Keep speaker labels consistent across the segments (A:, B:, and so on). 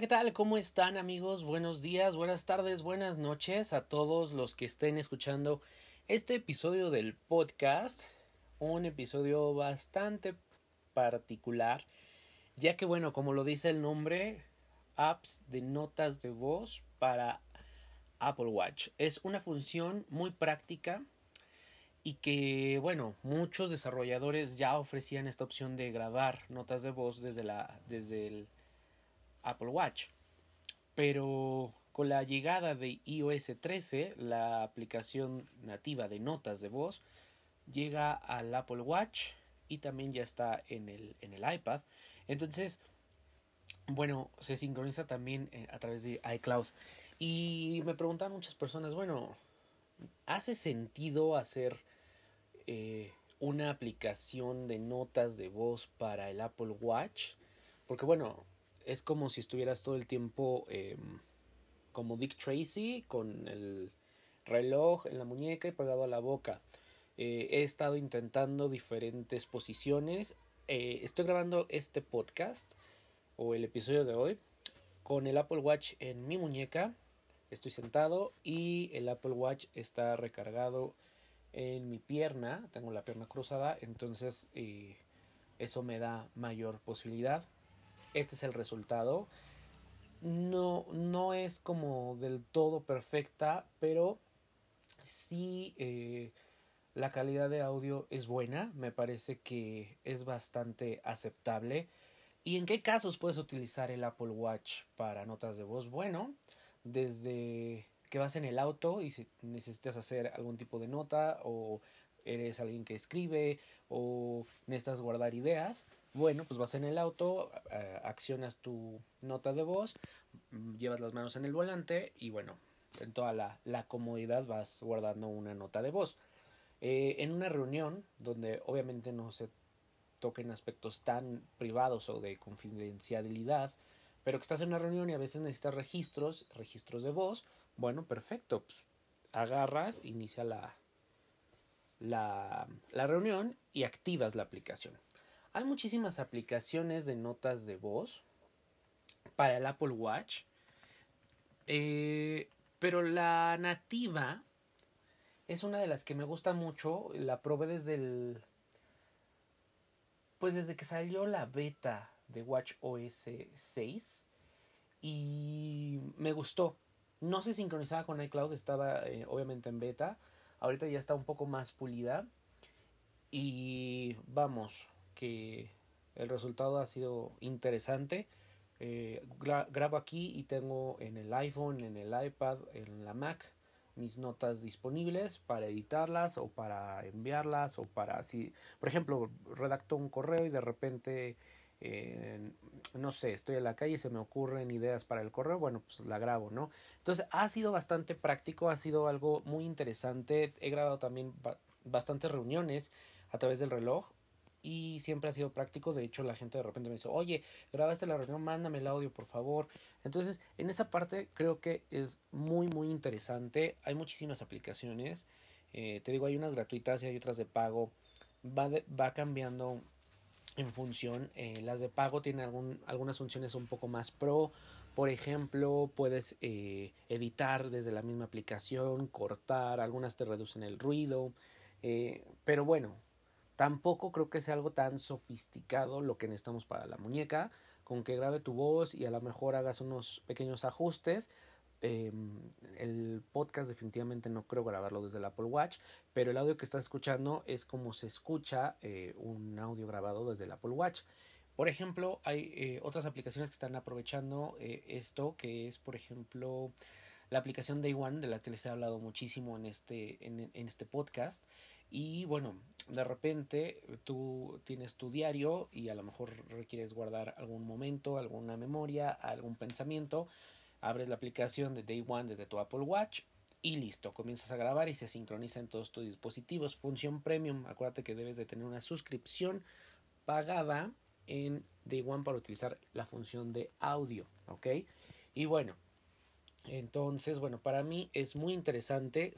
A: ¿qué tal? ¿Cómo están amigos? Buenos días, buenas tardes, buenas noches a todos los que estén escuchando este episodio del podcast. Un episodio bastante particular, ya que bueno, como lo dice el nombre, apps de notas de voz para Apple Watch. Es una función muy práctica y que bueno, muchos desarrolladores ya ofrecían esta opción de grabar notas de voz desde la desde el Apple Watch. Pero con la llegada de iOS 13, la aplicación nativa de notas de voz llega al Apple Watch y también ya está en el, en el iPad. Entonces, bueno, se sincroniza también eh, a través de iCloud. Y me preguntan muchas personas, bueno, ¿hace sentido hacer eh, una aplicación de notas de voz para el Apple Watch? Porque bueno, es como si estuvieras todo el tiempo em, como Dick Tracy con el reloj en la muñeca y pegado a la boca. Eh, he estado intentando diferentes posiciones. Eh, estoy grabando este podcast o el episodio de hoy con el Apple Watch en mi muñeca. Estoy sentado y el Apple Watch está recargado en mi pierna. Tengo la pierna cruzada, entonces eh, eso me da mayor posibilidad este es el resultado. No, no es como del todo perfecta, pero sí eh, la calidad de audio es buena, me parece que es bastante aceptable. ¿Y en qué casos puedes utilizar el Apple Watch para notas de voz? Bueno, desde que vas en el auto y si necesitas hacer algún tipo de nota o eres alguien que escribe o necesitas guardar ideas, bueno, pues vas en el auto, accionas tu nota de voz, mm, llevas las manos en el volante y bueno, en toda la, comodidad vas guardando una nota de voz. Eh, en una reunión donde obviamente no se toquen aspectos tan privados o de confidencialidad, pero que estás en una reunión y a veces necesitas registros, registros de voz, bueno, perfecto, pues agarras, inicia la, la, la reunión y activas la aplicación. Hay muchísimas aplicaciones de notas de voz para el Apple Watch. Eh, pero la nativa es una de las que me gusta mucho. La probé desde el. Pues desde que salió la beta de Watch OS 6. Y me gustó. No se sincronizaba con iCloud, estaba eh, obviamente en beta. Ahorita ya está un poco más pulida. Y vamos, que el resultado ha sido interesante. Eh, grabo aquí y tengo en el iPhone, en el iPad, en la Mac mis notas disponibles para editarlas o para enviarlas o para si por ejemplo redacto un correo y de repente no sé estoy en la calle se me ocurren ideas para el correo bueno pues la grabo no entonces ha sido bastante práctico ha sido algo muy interesante he grabado también bastantes reuniones a través del reloj y siempre ha sido práctico. De hecho, la gente de repente me dice, oye, grabaste la reunión, mándame el audio, por favor. Entonces, en esa parte creo que es muy, muy interesante. Hay muchísimas aplicaciones. Eh, te digo, hay unas gratuitas y hay otras de pago. Va, va cambiando en función. Eh, las de pago tienen algún, algunas funciones un poco más pro. Por ejemplo, puedes eh, editar desde la misma aplicación, cortar, algunas te reducen el ruido. pero bueno, Tampoco creo que sea algo tan sofisticado lo que necesitamos para la muñeca, con que grabe tu voz y a lo mejor hagas unos pequeños ajustes. Em, el podcast definitivamente no creo grabarlo desde el Apple Watch, pero el audio que estás escuchando es como se escucha eh, un audio grabado desde el Apple Watch. Por ejemplo, hay eh, otras aplicaciones que están aprovechando eh, esto, que es, por ejemplo, la aplicación Day One, de la que les he hablado muchísimo en este, en, en este podcast. Y bueno, de repente tú tienes tu diario y a lo mejor requieres guardar algún momento, alguna memoria, algún pensamiento. Abres la aplicación de Day One desde tu Apple Watch y listo, comienzas a grabar y se sincroniza en todos tus dispositivos. Función premium, acuérdate que debes de tener una suscripción pagada en Day One para utilizar la función de audio, ¿ok? Y bueno, entonces, bueno, para mí es muy interesante.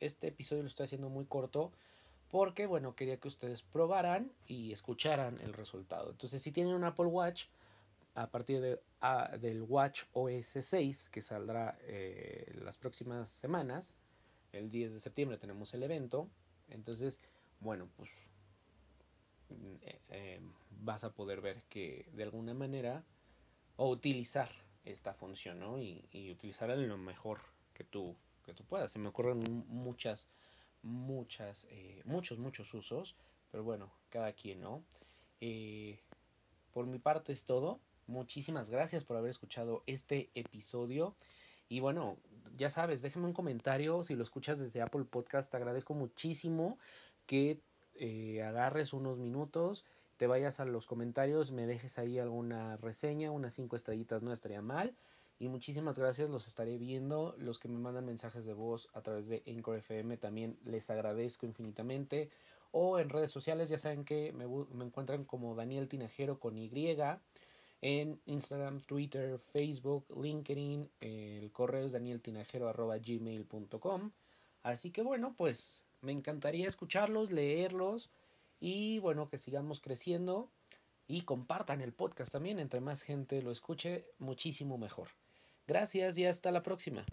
A: Este episodio lo estoy haciendo muy corto porque, bueno, quería que ustedes probaran y escucharan el resultado. Entonces, si tienen un Apple Watch, a partir de, del Watch OS 6 que saldrá eh, las próximas semanas. El 10 de septiembre tenemos el evento. Entonces, bueno, pues eh, eh, vas a poder ver que de alguna manera o utilizar esta función, ¿no? Y, y utilizarla lo mejor que tú, que tú puedas. Se me ocurren muchas, muchas, eh, muchos, muchos usos, pero bueno, cada quien, ¿no? por mi parte es todo. Muchísimas gracias por haber escuchado este episodio. Y bueno, ya sabes, déjame un comentario si lo escuchas desde Apple Podcast. Te agradezco muchísimo que eh, agarres unos minutos, te vayas a los comentarios, me dejes ahí alguna reseña, unas cinco estrellitas no estaría mal. Y muchísimas gracias, los estaré viendo. Los que me mandan mensajes de voz a través de Anchor FM también les agradezco infinitamente. O en redes sociales, ya saben que me, me encuentran como Daniel Tinajero con Y en Instagram, Twitter, Facebook, LinkedIn, el correo es danieltinajero.gmail.com. Así que bueno, pues me encantaría escucharlos, leerlos y bueno, que sigamos creciendo y compartan el podcast también. Entre más gente lo escuche, muchísimo mejor. Gracias y hasta la próxima.